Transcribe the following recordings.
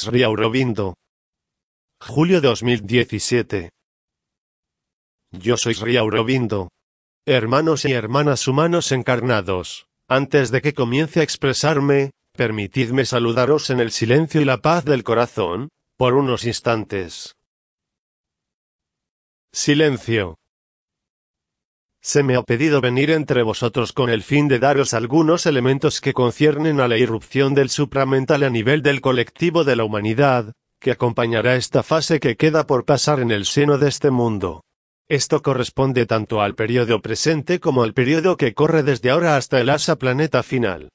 Sri Aurobindo. Julio 2017. Yo soy Sri Aurobindo. Hermanos y hermanas humanos encarnados, antes de que comience a expresarme, permitidme saludaros en el silencio y la paz del corazón, por unos instantes. Silencio. Se me ha pedido venir entre vosotros con el fin de daros algunos elementos que conciernen a la irrupción del supramental a nivel del colectivo de la humanidad, que acompañará esta fase que queda por pasar en el seno de este mundo. Esto corresponde tanto al periodo presente como al periodo que corre desde ahora hasta el asa planeta final.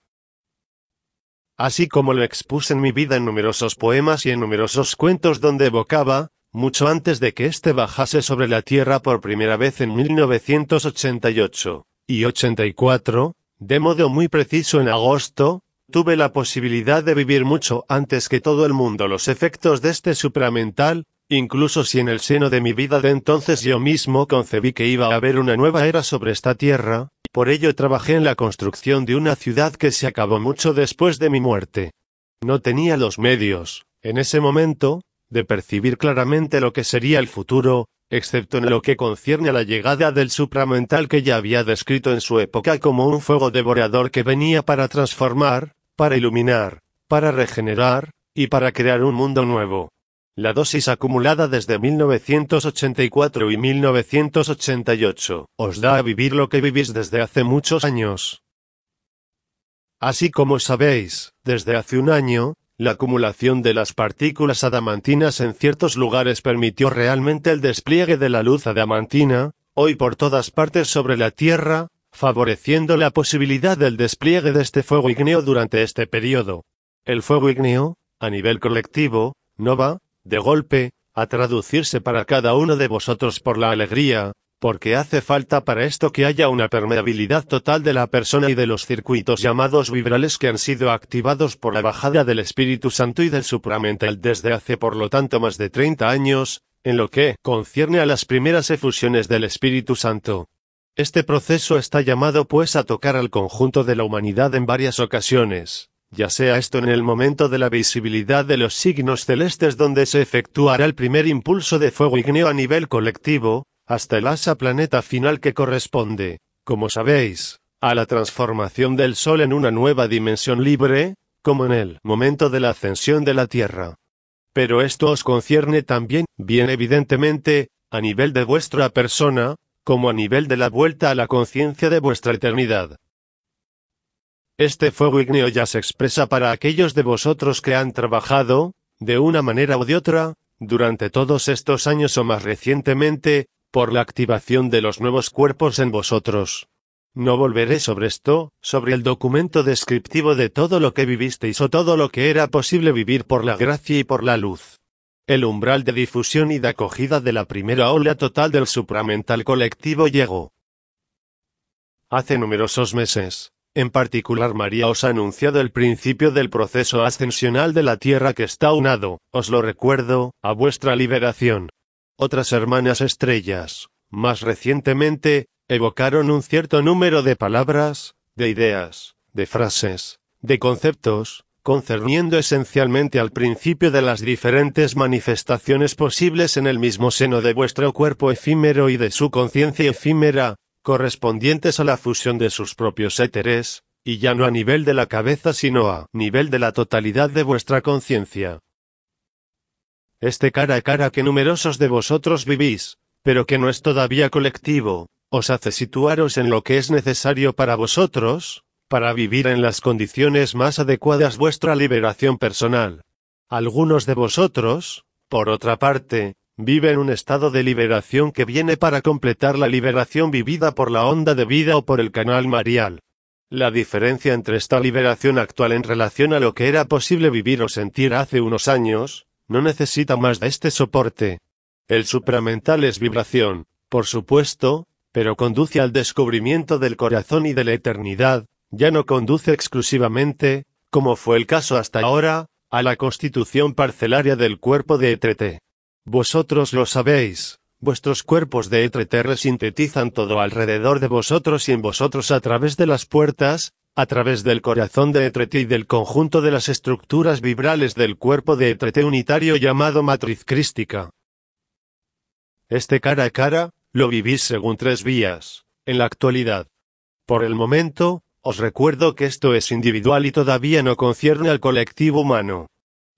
Así como lo expuse en mi vida en numerosos poemas y en numerosos cuentos donde evocaba, mucho antes de que éste bajase sobre la Tierra por primera vez en 1988 y 84, de modo muy preciso en agosto, tuve la posibilidad de vivir mucho antes que todo el mundo los efectos de este supramental, incluso si en el seno de mi vida de entonces yo mismo concebí que iba a haber una nueva era sobre esta tierra, por ello trabajé en la construcción de una ciudad que se acabó mucho después de mi muerte. No tenía los medios, en ese momento, de percibir claramente lo que sería el futuro, excepto en lo que concierne a la llegada del supramental que ya había descrito en su época como un fuego devorador que venía para transformar, para iluminar, para regenerar, y para crear un mundo nuevo. La dosis acumulada desde 1984 y 1988 os da a vivir lo que vivís desde hace muchos años. Así como sabéis, desde hace un año, la acumulación de las partículas adamantinas en ciertos lugares permitió realmente el despliegue de la luz adamantina, hoy por todas partes sobre la Tierra, favoreciendo la posibilidad del despliegue de este fuego ígneo durante este periodo. El fuego ígneo, a nivel colectivo, no va, de golpe, a traducirse para cada uno de vosotros por la alegría, porque hace falta para esto que haya una permeabilidad total de la persona y de los circuitos llamados vibrales que han sido activados por la bajada del Espíritu Santo y del supramental desde hace por lo tanto más de 30 años, en lo que concierne a las primeras efusiones del Espíritu Santo. Este proceso está llamado pues a tocar al conjunto de la humanidad en varias ocasiones, ya sea esto en el momento de la visibilidad de los signos celestes donde se efectuará el primer impulso de fuego ígneo a nivel colectivo, hasta el asa planeta final que corresponde, como sabéis, a la transformación del Sol en una nueva dimensión libre, como en el momento de la ascensión de la Tierra. Pero esto os concierne también, bien evidentemente, a nivel de vuestra persona, como a nivel de la vuelta a la conciencia de vuestra eternidad. Este fuego igneo ya se expresa para aquellos de vosotros que han trabajado, de una manera u de otra, durante todos estos años o más recientemente, por la activación de los nuevos cuerpos en vosotros. No volveré sobre esto, sobre el documento descriptivo de todo lo que vivisteis o todo lo que era posible vivir por la gracia y por la luz. El umbral de difusión y de acogida de la primera ola total del supramental colectivo llegó. Hace numerosos meses, en particular María os ha anunciado el principio del proceso ascensional de la Tierra que está unado, os lo recuerdo, a vuestra liberación. Otras hermanas estrellas, más recientemente, evocaron un cierto número de palabras, de ideas, de frases, de conceptos, concerniendo esencialmente al principio de las diferentes manifestaciones posibles en el mismo seno de vuestro cuerpo efímero y de su conciencia efímera, correspondientes a la fusión de sus propios éteres, y ya no a nivel de la cabeza sino a nivel de la totalidad de vuestra conciencia. Este cara a cara que numerosos de vosotros vivís, pero que no es todavía colectivo, os hace situaros en lo que es necesario para vosotros, para vivir en las condiciones más adecuadas vuestra liberación personal. Algunos de vosotros, por otra parte, vive en un estado de liberación que viene para completar la liberación vivida por la onda de vida o por el canal marial. La diferencia entre esta liberación actual en relación a lo que era posible vivir o sentir hace unos años, no necesita más de este soporte. El supramental es vibración, por supuesto, pero conduce al descubrimiento del corazón y de la eternidad, ya no conduce exclusivamente, como fue el caso hasta ahora, a la constitución parcelaria del cuerpo de Etrete. Vosotros lo sabéis, vuestros cuerpos de Etrete resintetizan todo alrededor de vosotros y en vosotros a través de las puertas, a través del corazón de Etrete y del conjunto de las estructuras vibrales del cuerpo de Etrete unitario llamado matriz crística. Este cara a cara, lo vivís según tres vías, en la actualidad. Por el momento, os recuerdo que esto es individual y todavía no concierne al colectivo humano.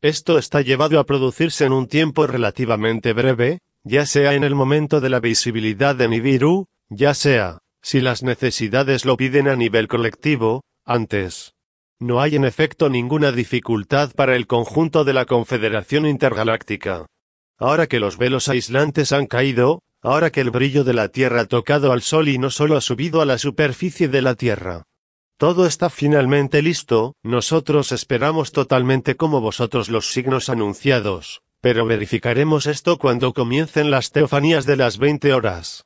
Esto está llevado a producirse en un tiempo relativamente breve, ya sea en el momento de la visibilidad de Nibiru, ya sea, si las necesidades lo piden a nivel colectivo, antes. No hay en efecto ninguna dificultad para el conjunto de la Confederación Intergaláctica. Ahora que los velos aislantes han caído, ahora que el brillo de la Tierra ha tocado al Sol y no solo ha subido a la superficie de la Tierra. Todo está finalmente listo, nosotros esperamos totalmente como vosotros los signos anunciados, pero verificaremos esto cuando comiencen las teofanías de las 20 horas.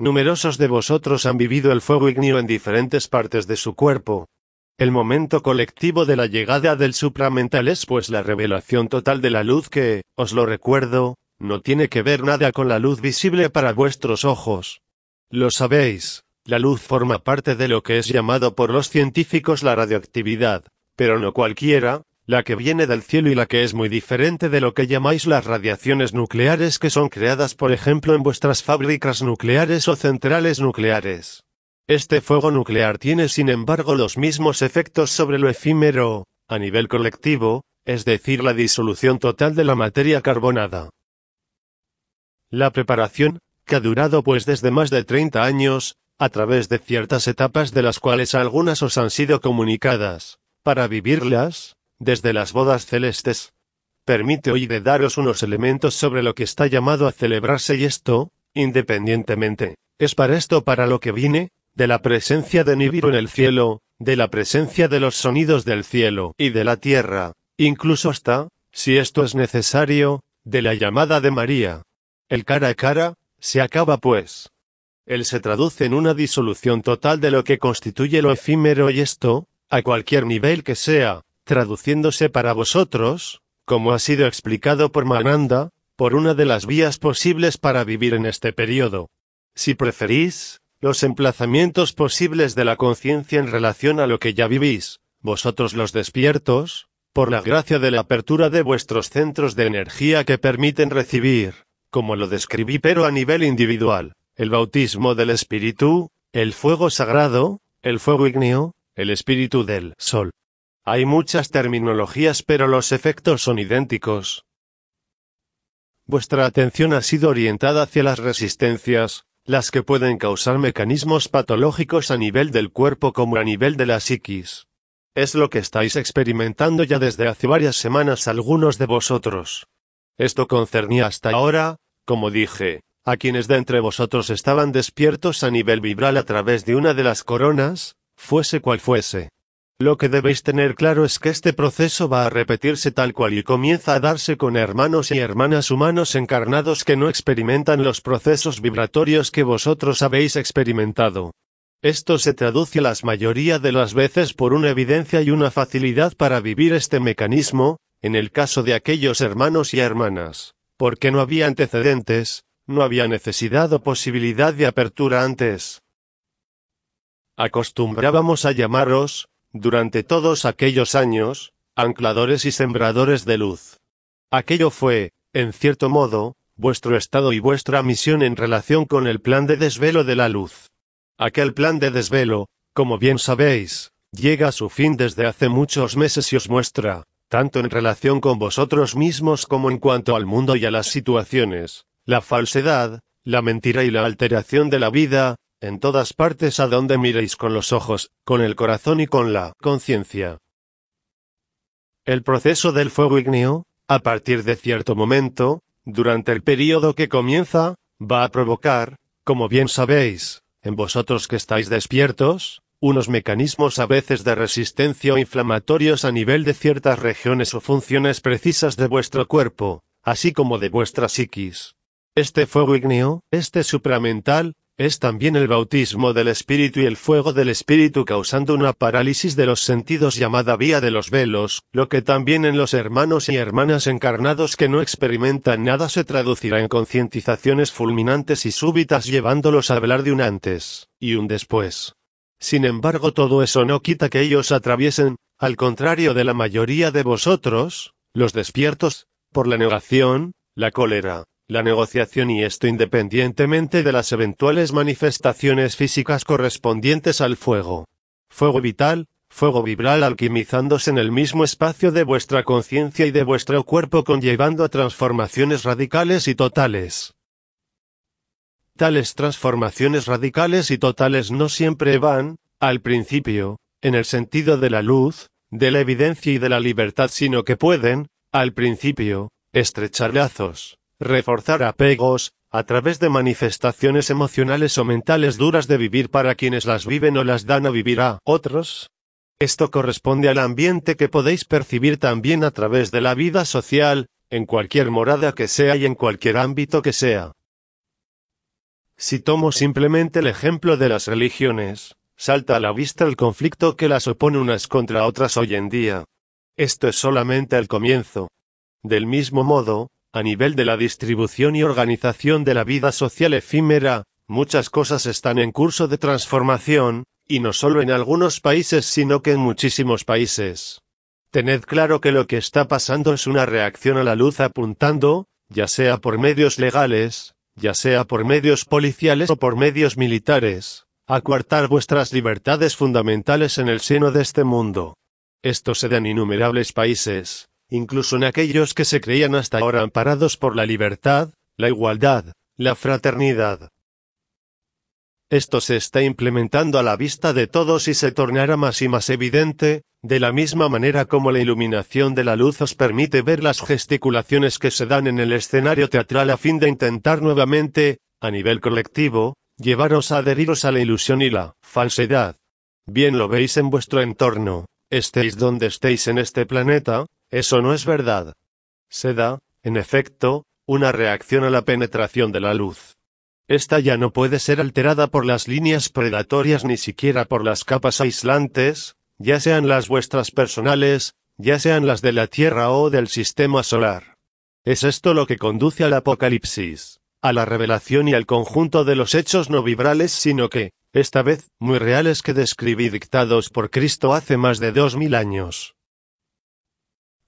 Numerosos de vosotros han vivido el fuego ignio en diferentes partes de su cuerpo. El momento colectivo de la llegada del supramental es pues la revelación total de la luz que, os lo recuerdo, no tiene que ver nada con la luz visible para vuestros ojos. Lo sabéis, la luz forma parte de lo que es llamado por los científicos la radioactividad, pero no cualquiera, la que viene del cielo y la que es muy diferente de lo que llamáis las radiaciones nucleares que son creadas por ejemplo en vuestras fábricas nucleares o centrales nucleares. Este fuego nuclear tiene sin embargo los mismos efectos sobre lo efímero, a nivel colectivo, es decir, la disolución total de la materia carbonada. La preparación, que ha durado pues desde más de 30 años, a través de ciertas etapas de las cuales algunas os han sido comunicadas, para vivirlas, desde las bodas celestes. Permite hoy de daros unos elementos sobre lo que está llamado a celebrarse y esto, independientemente, es para esto para lo que vine, de la presencia de Nibiru en el cielo, de la presencia de los sonidos del cielo y de la tierra, incluso hasta, si esto es necesario, de la llamada de María. El cara a cara, se acaba pues. Él se traduce en una disolución total de lo que constituye lo efímero y esto, a cualquier nivel que sea, traduciéndose para vosotros, como ha sido explicado por Mananda, por una de las vías posibles para vivir en este periodo. Si preferís, los emplazamientos posibles de la conciencia en relación a lo que ya vivís, vosotros los despiertos, por la gracia de la apertura de vuestros centros de energía que permiten recibir, como lo describí pero a nivel individual, el bautismo del Espíritu, el fuego sagrado, el fuego igneo, el Espíritu del Sol. Hay muchas terminologías pero los efectos son idénticos. Vuestra atención ha sido orientada hacia las resistencias, las que pueden causar mecanismos patológicos a nivel del cuerpo como a nivel de la psiquis. Es lo que estáis experimentando ya desde hace varias semanas algunos de vosotros. Esto concernía hasta ahora, como dije, a quienes de entre vosotros estaban despiertos a nivel vibral a través de una de las coronas, fuese cual fuese. Lo que debéis tener claro es que este proceso va a repetirse tal cual y comienza a darse con hermanos y hermanas humanos encarnados que no experimentan los procesos vibratorios que vosotros habéis experimentado. Esto se traduce las mayoría de las veces por una evidencia y una facilidad para vivir este mecanismo, en el caso de aquellos hermanos y hermanas, porque no había antecedentes, no había necesidad o posibilidad de apertura antes. Acostumbrábamos a llamaros, durante todos aquellos años, ancladores y sembradores de luz. Aquello fue, en cierto modo, vuestro estado y vuestra misión en relación con el plan de desvelo de la luz. Aquel plan de desvelo, como bien sabéis, llega a su fin desde hace muchos meses y os muestra, tanto en relación con vosotros mismos como en cuanto al mundo y a las situaciones, la falsedad, la mentira y la alteración de la vida, en todas partes a donde miréis con los ojos, con el corazón y con la conciencia. El proceso del fuego igneo, a partir de cierto momento, durante el período que comienza, va a provocar, como bien sabéis, en vosotros que estáis despiertos, unos mecanismos a veces de resistencia o inflamatorios a nivel de ciertas regiones o funciones precisas de vuestro cuerpo, así como de vuestra psiquis. Este fuego ígneo, este supramental, es también el bautismo del Espíritu y el fuego del Espíritu causando una parálisis de los sentidos llamada vía de los velos, lo que también en los hermanos y hermanas encarnados que no experimentan nada se traducirá en concientizaciones fulminantes y súbitas llevándolos a hablar de un antes y un después. Sin embargo todo eso no quita que ellos atraviesen, al contrario de la mayoría de vosotros, los despiertos, por la negación, la cólera, la negociación y esto independientemente de las eventuales manifestaciones físicas correspondientes al fuego. Fuego vital, fuego vibral alquimizándose en el mismo espacio de vuestra conciencia y de vuestro cuerpo conllevando a transformaciones radicales y totales. Tales transformaciones radicales y totales no siempre van, al principio, en el sentido de la luz, de la evidencia y de la libertad, sino que pueden, al principio, estrechar lazos, reforzar apegos, a través de manifestaciones emocionales o mentales duras de vivir para quienes las viven o las dan a vivir a otros. Esto corresponde al ambiente que podéis percibir también a través de la vida social, en cualquier morada que sea y en cualquier ámbito que sea. Si tomo simplemente el ejemplo de las religiones, salta a la vista el conflicto que las opone unas contra otras hoy en día. Esto es solamente el comienzo. Del mismo modo, a nivel de la distribución y organización de la vida social efímera, muchas cosas están en curso de transformación, y no solo en algunos países sino que en muchísimos países. Tened claro que lo que está pasando es una reacción a la luz apuntando, ya sea por medios legales, ya sea por medios policiales o por medios militares, a coartar vuestras libertades fundamentales en el seno de este mundo. Esto se da en innumerables países, incluso en aquellos que se creían hasta ahora amparados por la libertad, la igualdad, la fraternidad. Esto se está implementando a la vista de todos y se tornará más y más evidente, de la misma manera como la iluminación de la luz os permite ver las gesticulaciones que se dan en el escenario teatral a fin de intentar nuevamente, a nivel colectivo, llevaros a adheriros a la ilusión y la falsedad. Bien lo veis en vuestro entorno, estéis donde estéis en este planeta, eso no es verdad. Se da, en efecto, una reacción a la penetración de la luz. Esta ya no puede ser alterada por las líneas predatorias ni siquiera por las capas aislantes, ya sean las vuestras personales, ya sean las de la Tierra o del sistema solar. Es esto lo que conduce al Apocalipsis, a la revelación y al conjunto de los hechos no vibrales, sino que, esta vez, muy reales que describí dictados por Cristo hace más de dos mil años.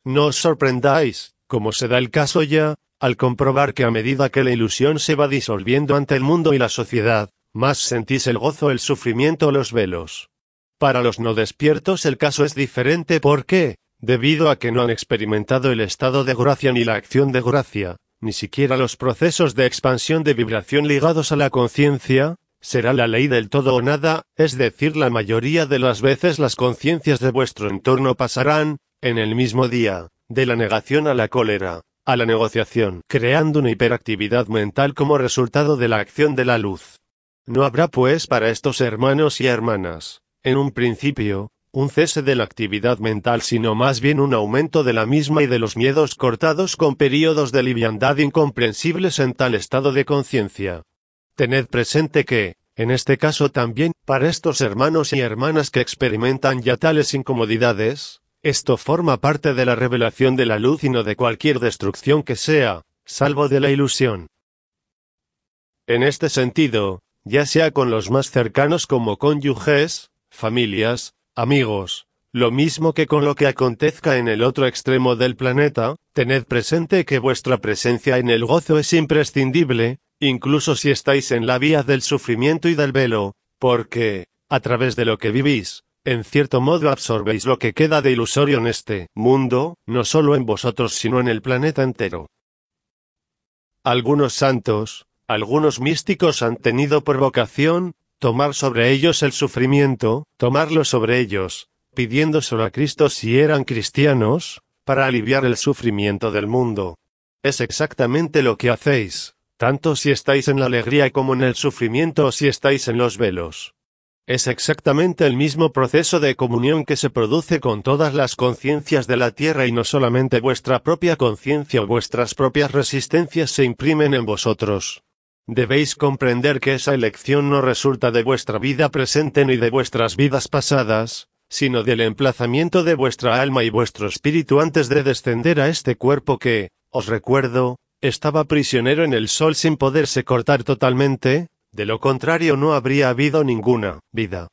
No os sorprendáis, como se da el caso ya, al comprobar que a medida que la ilusión se va disolviendo ante el mundo y la sociedad, más sentís el gozo, el sufrimiento los velos. Para los no despiertos el caso es diferente porque, debido a que no han experimentado el estado de gracia ni la acción de gracia, ni siquiera los procesos de expansión de vibración ligados a la conciencia, será la ley del todo o nada, es decir, la mayoría de las veces las conciencias de vuestro entorno pasarán, en el mismo día, de la negación a la cólera, a la negociación, creando una hiperactividad mental como resultado de la acción de la luz. No habrá pues para estos hermanos y hermanas, en un principio, un cese de la actividad mental, sino más bien un aumento de la misma y de los miedos cortados con períodos de liviandad incomprensibles en tal estado de conciencia. Tened presente que, en este caso también, para estos hermanos y hermanas que experimentan ya tales incomodidades, esto forma parte de la revelación de la luz y no de cualquier destrucción que sea, salvo de la ilusión. En este sentido, ya sea con los más cercanos como cónyuges, familias, amigos, lo mismo que con lo que acontezca en el otro extremo del planeta, tened presente que vuestra presencia en el gozo es imprescindible, incluso si estáis en la vía del sufrimiento y del velo, porque, a través de lo que vivís, en cierto modo absorbéis lo que queda de ilusorio en este mundo, no solo en vosotros sino en el planeta entero. Algunos santos, algunos místicos han tenido por vocación, tomar sobre ellos el sufrimiento, tomarlo sobre ellos, pidiéndoselo a Cristo si eran cristianos, para aliviar el sufrimiento del mundo. Es exactamente lo que hacéis, tanto si estáis en la alegría como en el sufrimiento o si estáis en los velos. Es exactamente el mismo proceso de comunión que se produce con todas las conciencias de la tierra y no solamente vuestra propia conciencia o vuestras propias resistencias se imprimen en vosotros. Debéis comprender que esa elección no resulta de vuestra vida presente ni de vuestras vidas pasadas, sino del emplazamiento de vuestra alma y vuestro espíritu antes de descender a este cuerpo que, os recuerdo, estaba prisionero en el sol sin poderse cortar totalmente, de lo contrario no habría habido ninguna vida.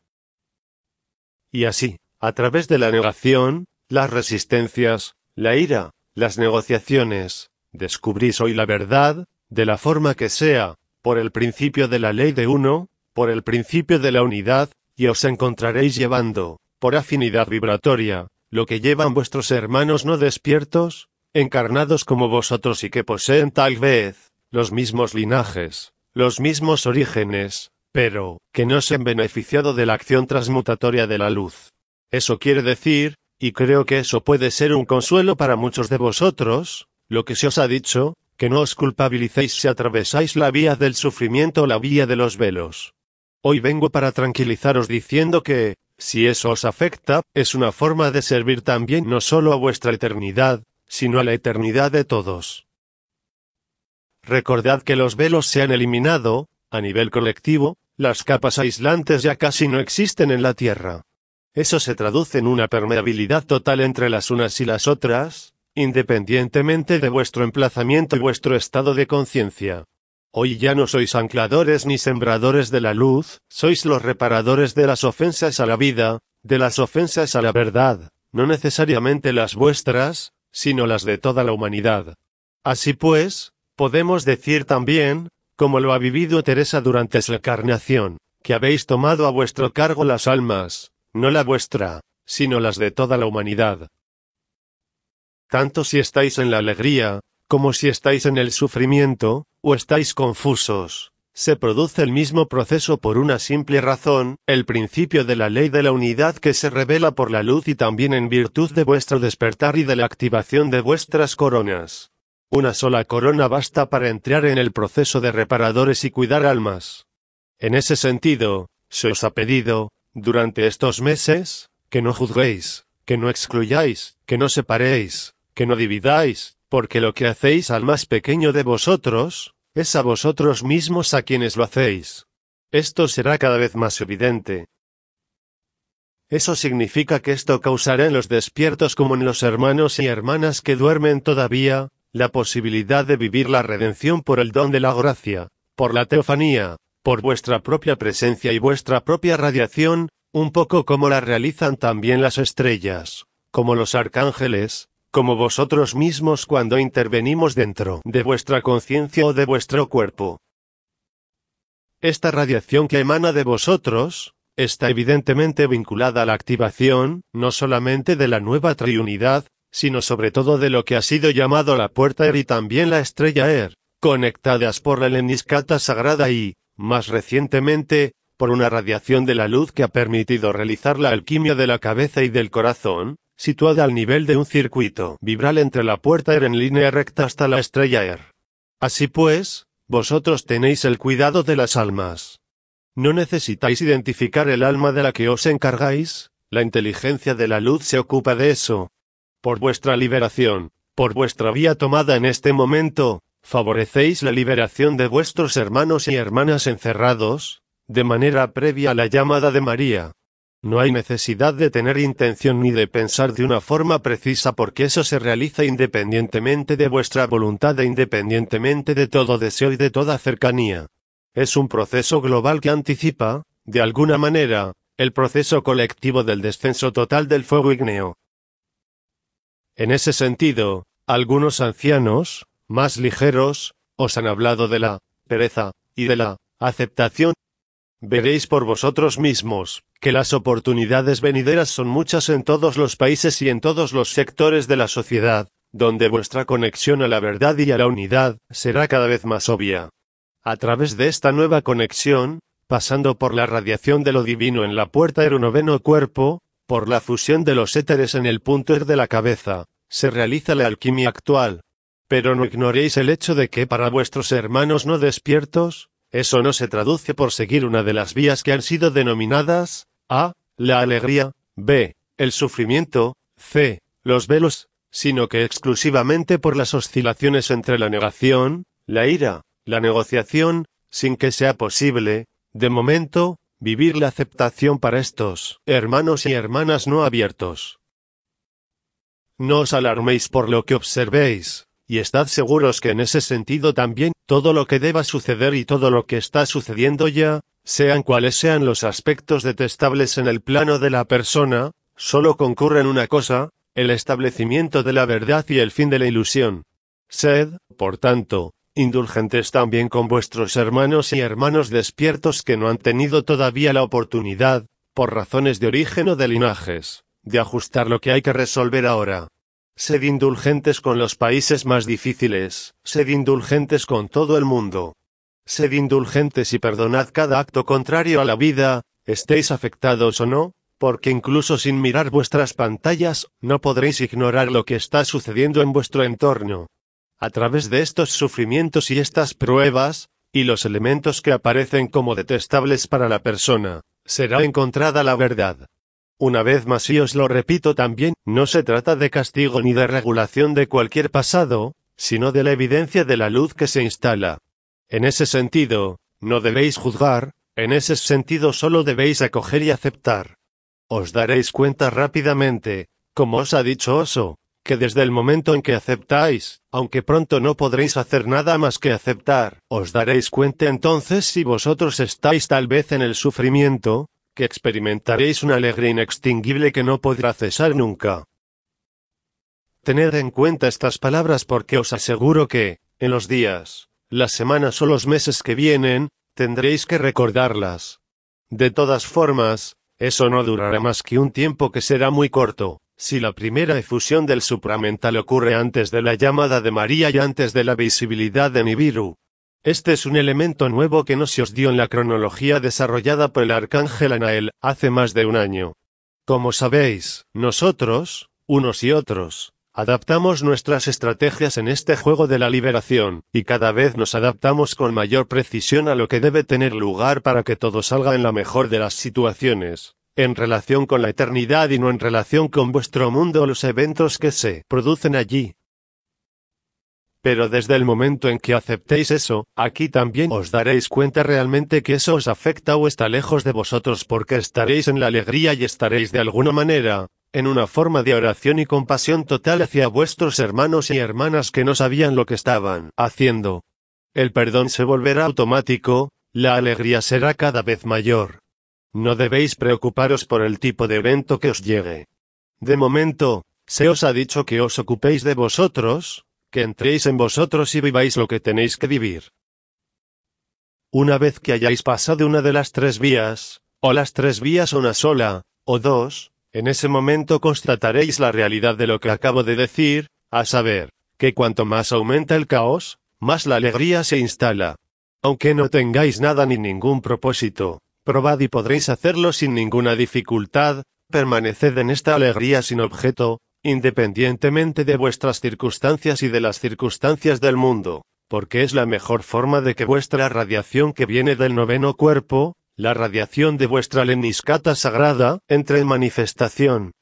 Y así, a través de la negación, las resistencias, la ira, las negociaciones, descubrís hoy la verdad, de la forma que sea, por el principio de la ley de uno, por el principio de la unidad, y os encontraréis llevando, por afinidad vibratoria, lo que llevan vuestros hermanos no despiertos, encarnados como vosotros y que poseen tal vez, los mismos linajes, los mismos orígenes, pero, que no se han beneficiado de la acción transmutatoria de la luz. Eso quiere decir, y creo que eso puede ser un consuelo para muchos de vosotros, lo que se os ha dicho, que no os culpabilicéis si atravesáis la vía del sufrimiento o la vía de los velos. Hoy vengo para tranquilizaros diciendo que, si eso os afecta, es una forma de servir también no solo a vuestra eternidad, sino a la eternidad de todos. Recordad que los velos se han eliminado, a nivel colectivo, las capas aislantes ya casi no existen en la Tierra. Eso se traduce en una permeabilidad total entre las unas y las otras, independientemente de vuestro emplazamiento y vuestro estado de conciencia. Hoy ya no sois ancladores ni sembradores de la luz, sois los reparadores de las ofensas a la vida, de las ofensas a la verdad, no necesariamente las vuestras, sino las de toda la humanidad. Así pues, podemos decir también, como lo ha vivido Teresa durante su encarnación, que habéis tomado a vuestro cargo las almas, no la vuestra, sino las de toda la humanidad. Tanto si estáis en la alegría, como si estáis en el sufrimiento, o estáis confusos, se produce el mismo proceso por una simple razón, el principio de la ley de la unidad que se revela por la luz y también en virtud de vuestro despertar y de la activación de vuestras coronas. Una sola corona basta para entrar en el proceso de reparadores y cuidar almas. En ese sentido, se os ha pedido, durante estos meses, que no juzguéis, que no excluyáis, que no separéis, que no dividáis, porque lo que hacéis al más pequeño de vosotros, es a vosotros mismos a quienes lo hacéis. Esto será cada vez más evidente. Eso significa que esto causará en los despiertos como en los hermanos y hermanas que duermen todavía, la posibilidad de vivir la redención por el don de la gracia, por la teofanía, por vuestra propia presencia y vuestra propia radiación, un poco como la realizan también las estrellas, como los arcángeles, como vosotros mismos cuando intervenimos dentro de vuestra conciencia o de vuestro cuerpo. Esta radiación que emana de vosotros, está evidentemente vinculada a la activación, no solamente de la nueva triunidad, sino sobre todo de lo que ha sido llamado la puerta Er y también la estrella Er, conectadas por la leniscata sagrada y, más recientemente, por una radiación de la luz que ha permitido realizar la alquimia de la cabeza y del corazón, situada al nivel de un circuito vibral entre la puerta Er en línea recta hasta la estrella Er. Así pues, vosotros tenéis el cuidado de las almas. No necesitáis identificar el alma de la que os encargáis, la inteligencia de la luz se ocupa de eso, por vuestra liberación, por vuestra vía tomada en este momento, favorecéis la liberación de vuestros hermanos y hermanas encerrados, de manera previa a la llamada de María. No hay necesidad de tener intención ni de pensar de una forma precisa porque eso se realiza independientemente de vuestra voluntad e independientemente de todo deseo y de toda cercanía. Es un proceso global que anticipa, de alguna manera, el proceso colectivo del descenso total del fuego ígneo. En ese sentido, algunos ancianos, más ligeros, os han hablado de la pereza y de la aceptación. Veréis por vosotros mismos, que las oportunidades venideras son muchas en todos los países y en todos los sectores de la sociedad, donde vuestra conexión a la verdad y a la unidad será cada vez más obvia. A través de esta nueva conexión, pasando por la radiación de lo divino en la puerta del noveno cuerpo, por la fusión de los éteres en el punto er de la cabeza, se realiza la alquimia actual. Pero no ignoréis el hecho de que para vuestros hermanos no despiertos, Eso no se traduce por seguir una de las vías que han sido denominadas A. La alegría, B. El sufrimiento, C. Los velos, sino que exclusivamente por las oscilaciones entre la negación, la ira, la negociación, sin que sea posible, de momento, vivir la aceptación para estos hermanos y hermanas no abiertos. No os alarméis por lo que observéis, y estad seguros que en ese sentido también, todo lo que deba suceder y todo lo que está sucediendo ya, sean cuales sean los aspectos detestables en el plano de la persona, solo concurren una cosa, el establecimiento de la verdad y el fin de la ilusión. Sed, por tanto, indulgentes también con vuestros hermanos y hermanos despiertos que no han tenido todavía la oportunidad, por razones de origen o de linajes, de ajustar lo que hay que resolver ahora. Sed indulgentes con los países más difíciles, sed indulgentes con todo el mundo. Sed indulgentes y perdonad cada acto contrario a la vida, estéis afectados o no, porque incluso sin mirar vuestras pantallas, no podréis ignorar lo que está sucediendo en vuestro entorno. A través de estos sufrimientos y estas pruebas, y los elementos que aparecen como detestables para la persona, será encontrada la verdad. Una vez más y os lo repito también, no se trata de castigo ni de regulación de cualquier pasado, sino de la evidencia de la luz que se instala. En ese sentido, no debéis juzgar, en ese sentido solo debéis acoger y aceptar. Os daréis cuenta rápidamente, como os ha dicho Oso, que desde el momento en que aceptáis, aunque pronto no podréis hacer nada más que aceptar, os daréis cuenta entonces si vosotros estáis tal vez en el sufrimiento, que experimentaréis una alegría inextinguible que no podrá cesar nunca. Tened en cuenta estas palabras porque os aseguro que, en los días, las semanas o los meses que vienen, tendréis que recordarlas. De todas formas, eso no durará más que un tiempo que será muy corto. Si la primera efusión del supramental ocurre antes de la llamada de María y antes de la visibilidad de Nibiru, este es un elemento nuevo que no se os dio en la cronología desarrollada por el arcángel Anael hace más de un año. Como sabéis, nosotros, unos y otros, adaptamos nuestras estrategias en este juego de la liberación, y cada vez nos adaptamos con mayor precisión a lo que debe tener lugar para que todo salga en la mejor de las situaciones en relación con la eternidad y no en relación con vuestro mundo o los eventos que se producen allí. Pero desde el momento en que aceptéis eso, aquí también os daréis cuenta realmente que eso os afecta o está lejos de vosotros porque estaréis en la alegría y estaréis de alguna manera, en una forma de oración y compasión total hacia vuestros hermanos y hermanas que no sabían lo que estaban haciendo. El perdón se volverá automático, la alegría será cada vez mayor. No debéis preocuparos por el tipo de evento que os llegue. De momento, se os ha dicho que os ocupéis de vosotros, que entréis en vosotros y viváis lo que tenéis que vivir. Una vez que hayáis pasado una de las tres vías, o las tres vías una sola, o dos, en ese momento constataréis la realidad de lo que acabo de decir, a saber, que cuanto más aumenta el caos, más la alegría se instala. Aunque no tengáis nada ni ningún propósito, Probad y podréis hacerlo sin ninguna dificultad, permaneced en esta alegría sin objeto, independientemente de vuestras circunstancias y de las circunstancias del mundo, porque es la mejor forma de que vuestra radiación que viene del noveno cuerpo, la radiación de vuestra leniscata sagrada, entre en manifestación.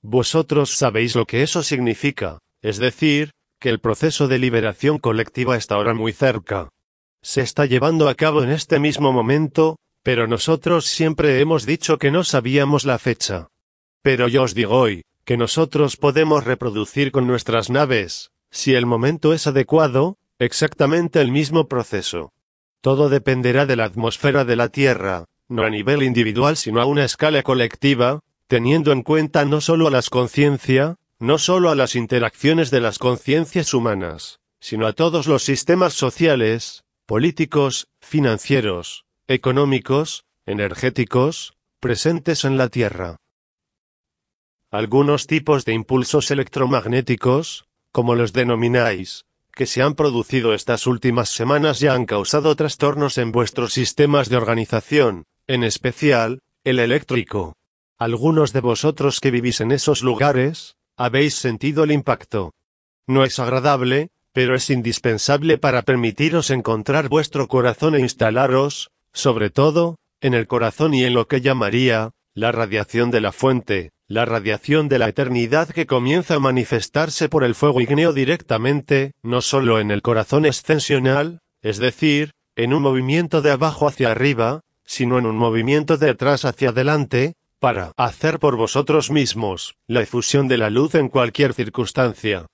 Vosotros sabéis lo que eso significa, es decir, que el proceso de liberación colectiva está ahora muy cerca se está llevando a cabo en este mismo momento, pero nosotros siempre hemos dicho que no sabíamos la fecha. Pero yo os digo hoy, que nosotros podemos reproducir con nuestras naves, si el momento es adecuado, exactamente el mismo proceso. Todo dependerá de la atmósfera de la Tierra, no a nivel individual sino a una escala colectiva, teniendo en cuenta no solo a las conciencia, no solo a las interacciones de las conciencias humanas, sino a todos los sistemas sociales, políticos, financieros, económicos, energéticos, presentes en la Tierra. Algunos tipos de impulsos electromagnéticos, como los denomináis, que se han producido estas últimas semanas ya han causado trastornos en vuestros sistemas de organización, en especial, el eléctrico. Algunos de vosotros que vivís en esos lugares, habéis sentido el impacto. No es agradable, pero es indispensable para permitiros encontrar vuestro corazón e instalaros, sobre todo, en el corazón y en lo que llamaría, la radiación de la fuente, la radiación de la eternidad que comienza a manifestarse por el fuego igneo directamente, no solo en el corazón ascensional, es decir, en un movimiento de abajo hacia arriba, sino en un movimiento de atrás hacia adelante, para hacer por vosotros mismos la efusión de la luz en cualquier circunstancia.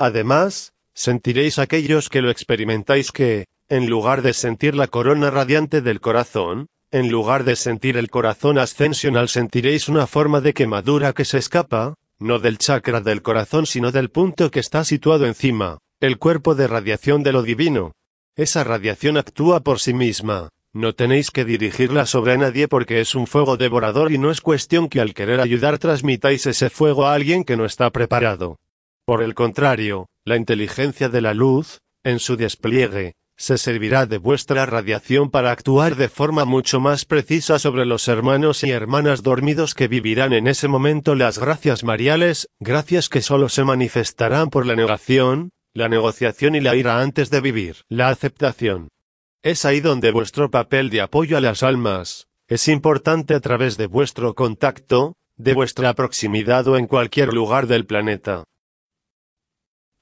Además, sentiréis aquellos que lo experimentáis que, en lugar de sentir la corona radiante del corazón, en lugar de sentir el corazón ascensional sentiréis una forma de quemadura que se escapa, no del chakra del corazón sino del punto que está situado encima, el cuerpo de radiación de lo divino. Esa radiación actúa por sí misma, no tenéis que dirigirla sobre nadie porque es un fuego devorador y no es cuestión que al querer ayudar transmitáis ese fuego a alguien que no está preparado. Por el contrario, la inteligencia de la luz, en su despliegue, se servirá de vuestra radiación para actuar de forma mucho más precisa sobre los hermanos y hermanas dormidos que vivirán en ese momento las gracias mariales, gracias que sólo se manifestarán por la negación, la negociación y la ira antes de vivir la aceptación. Es ahí donde vuestro papel de apoyo a las almas es importante a través de vuestro contacto, de vuestra proximidad o en cualquier lugar del planeta.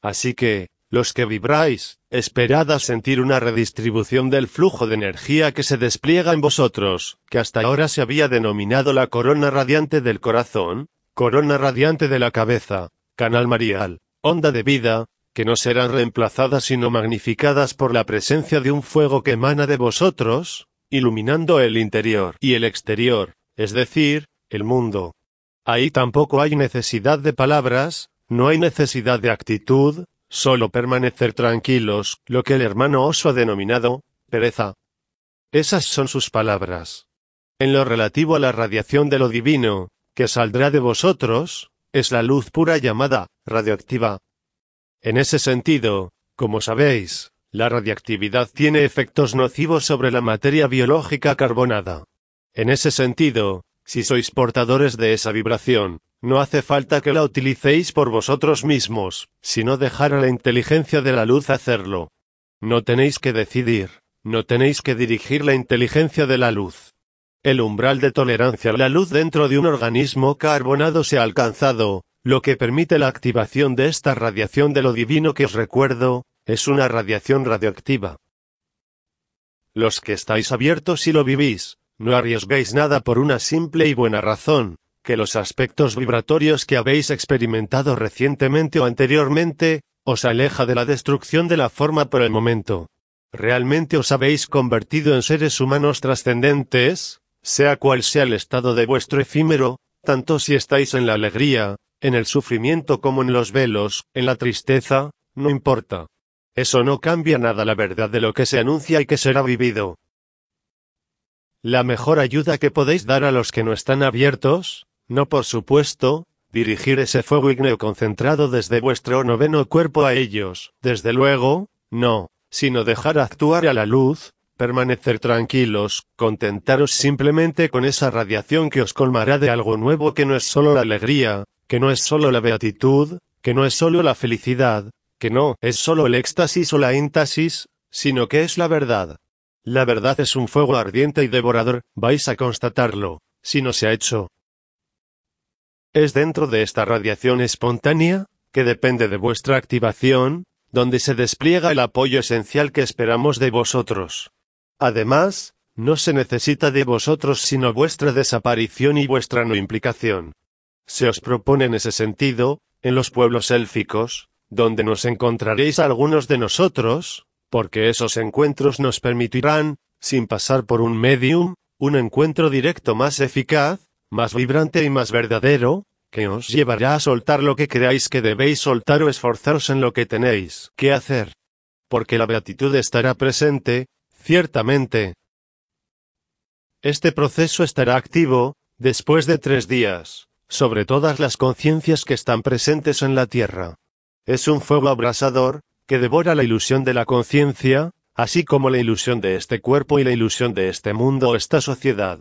Así que, los que vibráis, esperad a sentir una redistribución del flujo de energía que se despliega en vosotros, que hasta ahora se había denominado la corona radiante del corazón, corona radiante de la cabeza, canal marial, onda de vida, que no serán reemplazadas sino magnificadas por la presencia de un fuego que emana de vosotros, iluminando el interior y el exterior, es decir, el mundo. Ahí tampoco hay necesidad de palabras, no hay necesidad de actitud, solo permanecer tranquilos, lo que el hermano Oso ha denominado, pereza. Esas son sus palabras. En lo relativo a la radiación de lo divino, que saldrá de vosotros, es la luz pura llamada radioactiva, en ese sentido, como sabéis, la radiactividad tiene efectos nocivos sobre la materia biológica carbonada. En ese sentido, si sois portadores de esa vibración, no hace falta que la utilicéis por vosotros mismos, sino dejar a la inteligencia de la luz hacerlo. No tenéis que decidir, no tenéis que dirigir la inteligencia de la luz. El umbral de tolerancia a la luz dentro de un organismo carbonado se ha alcanzado, lo que permite la activación de esta radiación de lo divino que os recuerdo, es una radiación radioactiva. Los que estáis abiertos y lo vivís, no arriesgáis nada por una simple y buena razón, que los aspectos vibratorios que habéis experimentado recientemente o anteriormente, os aleja de la destrucción de la forma por el momento. Realmente os habéis convertido en seres humanos trascendentes, sea cual sea el estado de vuestro efímero, tanto si estáis en la alegría, en el sufrimiento como en los velos, en la tristeza, no importa. Eso no cambia nada la verdad de lo que se anuncia y que será vivido. La mejor ayuda que podéis dar a los que no están abiertos, no por supuesto, dirigir ese fuego igneo concentrado desde vuestro noveno cuerpo a ellos, desde luego, no, sino dejar actuar a la luz, permanecer tranquilos, contentaros simplemente con esa radiación que os colmará de algo nuevo que no es solo la alegría, que no es solo la beatitud, que no es solo la felicidad, que no es solo el éxtasis o la éntasis, sino que es la verdad. La verdad es un fuego ardiente y devorador, vais a constatarlo, si no se ha hecho. Es dentro de esta radiación espontánea, que depende de vuestra activación, donde se despliega el apoyo esencial que esperamos de vosotros. Además, no se necesita de vosotros sino vuestra desaparición y vuestra no implicación se os propone en ese sentido, en los pueblos élficos, donde nos encontraréis algunos de nosotros, porque esos encuentros nos permitirán, sin pasar por un medium, un encuentro directo más eficaz, más vibrante y más verdadero, que os llevará a soltar lo que creáis que debéis soltar o esforzaros en lo que tenéis que hacer. Porque la beatitud estará presente, ciertamente. Este proceso estará activo, después de tres días sobre todas las conciencias que están presentes en la tierra. Es un fuego abrasador, que devora la ilusión de la conciencia, así como la ilusión de este cuerpo y la ilusión de este mundo o esta sociedad.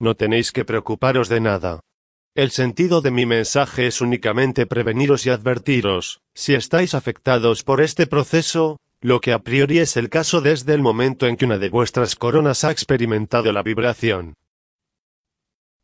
No tenéis que preocuparos de nada. El sentido de mi mensaje es únicamente preveniros y advertiros, si estáis afectados por este proceso, lo que a priori es el caso desde el momento en que una de vuestras coronas ha experimentado la vibración.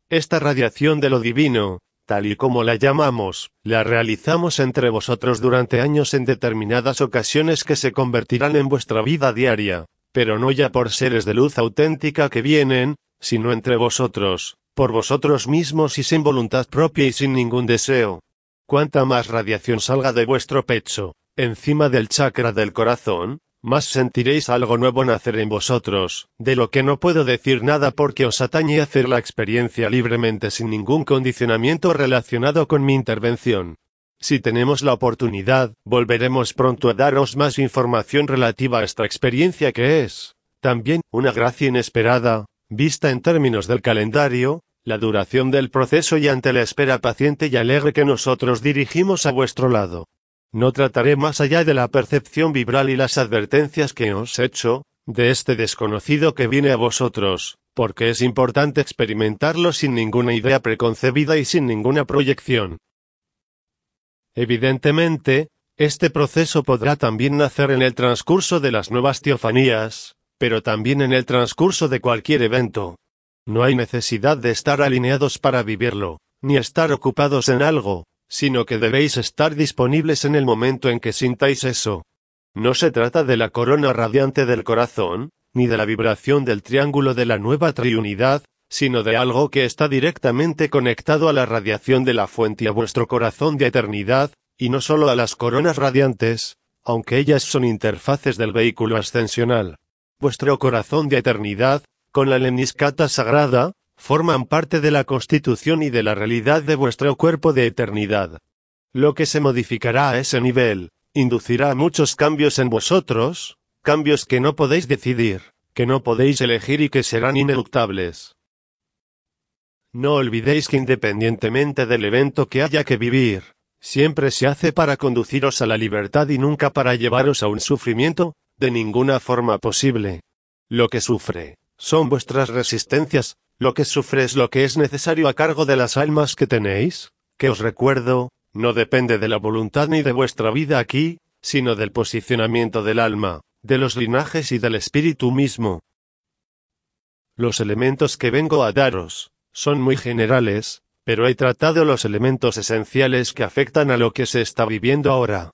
Esta radiación de lo divino, tal y como la llamamos, la realizamos entre vosotros durante años en determinadas ocasiones que se convertirán en vuestra vida diaria, pero no ya por seres de luz auténtica que vienen, sino entre vosotros, por vosotros mismos y sin voluntad propia y sin ningún deseo. Cuanta más radiación salga de vuestro pecho, encima del chakra del corazón, más sentiréis algo nuevo nacer en vosotros, de lo que no puedo decir nada porque os atañe hacer la experiencia libremente sin ningún condicionamiento relacionado con mi intervención. Si tenemos la oportunidad, volveremos pronto a daros más información relativa a esta experiencia que es, también, una gracia inesperada, vista en términos del calendario, la duración del proceso y ante la espera paciente y alegre que nosotros dirigimos a vuestro lado. No trataré más allá de la percepción vibral y las advertencias que os he hecho, de este desconocido que viene a vosotros, porque es importante experimentarlo sin ninguna idea preconcebida y sin ninguna proyección. Evidentemente, este proceso podrá también nacer en el transcurso de las nuevas teofanías, pero también en el transcurso de cualquier evento. No hay necesidad de estar alineados para vivirlo, ni estar ocupados en algo, sino que debéis estar disponibles en el momento en que sintáis eso. No se trata de la corona radiante del corazón, ni de la vibración del triángulo de la nueva triunidad, sino de algo que está directamente conectado a la radiación de la fuente y a vuestro corazón de eternidad, y no solo a las coronas radiantes, aunque ellas son interfaces del vehículo ascensional. Vuestro corazón de eternidad, con la lemniscata sagrada, forman parte de la constitución y de la realidad de vuestro cuerpo de eternidad. Lo que se modificará a ese nivel, inducirá muchos cambios en vosotros, cambios que no podéis decidir, que no podéis elegir y que serán ineluctables. No olvidéis que independientemente del evento que haya que vivir, siempre se hace para conduciros a la libertad y nunca para llevaros a un sufrimiento, de ninguna forma posible. Lo que sufre, son vuestras resistencias, lo que sufre es lo que es necesario a cargo de las almas que tenéis, que os recuerdo, no depende de la voluntad ni de vuestra vida aquí, sino del posicionamiento del alma, de los linajes y del espíritu mismo. Los elementos que vengo a daros, son muy generales, pero he tratado los elementos esenciales que afectan a lo que se está viviendo ahora.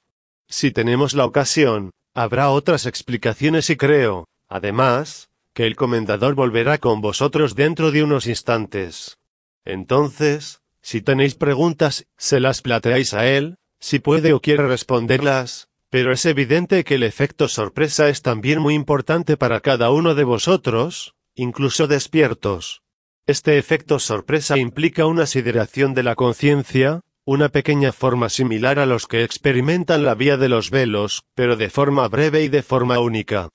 Si tenemos la ocasión, habrá otras explicaciones y creo, además, que el comendador volverá con vosotros dentro de unos instantes. Entonces, si tenéis preguntas, se las planteáis a él, si puede o quiere responderlas, pero es evidente que el efecto sorpresa es también muy importante para cada uno de vosotros, incluso despiertos. Este efecto sorpresa implica una sideración de la conciencia, una pequeña forma similar a los que experimentan la vía de los velos, pero de forma breve y de forma única.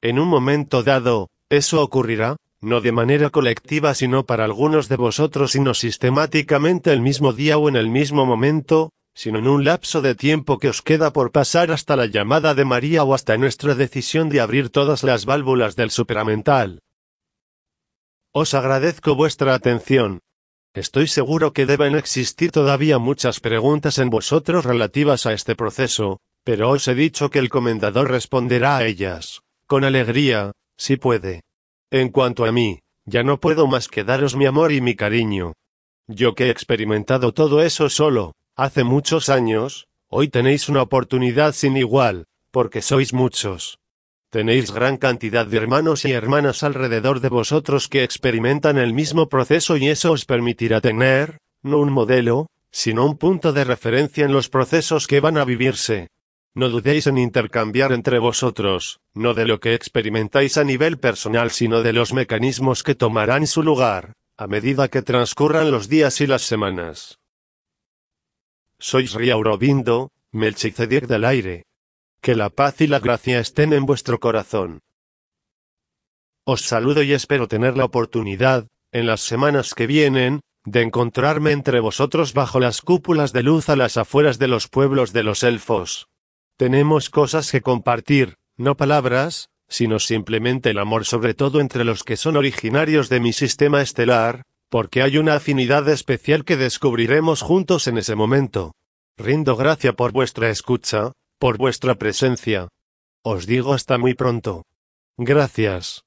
En un momento dado, eso ocurrirá, no de manera colectiva sino para algunos de vosotros y no sistemáticamente el mismo día o en el mismo momento, sino en un lapso de tiempo que os queda por pasar hasta la llamada de María o hasta nuestra decisión de abrir todas las válvulas del supramental. Os agradezco vuestra atención. Estoy seguro que deben existir todavía muchas preguntas en vosotros relativas a este proceso, pero os he dicho que el comendador responderá a ellas, con alegría, si puede. En cuanto a mí, ya no puedo más que daros mi amor y mi cariño. Yo que he experimentado todo eso solo, hace muchos años, hoy tenéis una oportunidad sin igual, porque sois muchos. Tenéis gran cantidad de hermanos y hermanas alrededor de vosotros que experimentan el mismo proceso y eso os permitirá tener, no un modelo, sino un punto de referencia en los procesos que van a vivirse. No dudéis en intercambiar entre vosotros, no de lo que experimentáis a nivel personal, sino de los mecanismos que tomarán su lugar, a medida que transcurran los días y las semanas. Sois Riaurobindo, Melchizedek del aire. Que la paz y la gracia estén en vuestro corazón. Os saludo y espero tener la oportunidad, en las semanas que vienen, de encontrarme entre vosotros bajo las cúpulas de luz a las afueras de los pueblos de los elfos. Tenemos cosas que compartir, no palabras, sino simplemente el amor sobre todo entre los que son originarios de mi sistema estelar, porque hay una afinidad especial que descubriremos juntos en ese momento. Rindo gracia por vuestra escucha, por vuestra presencia. Os digo hasta muy pronto. Gracias.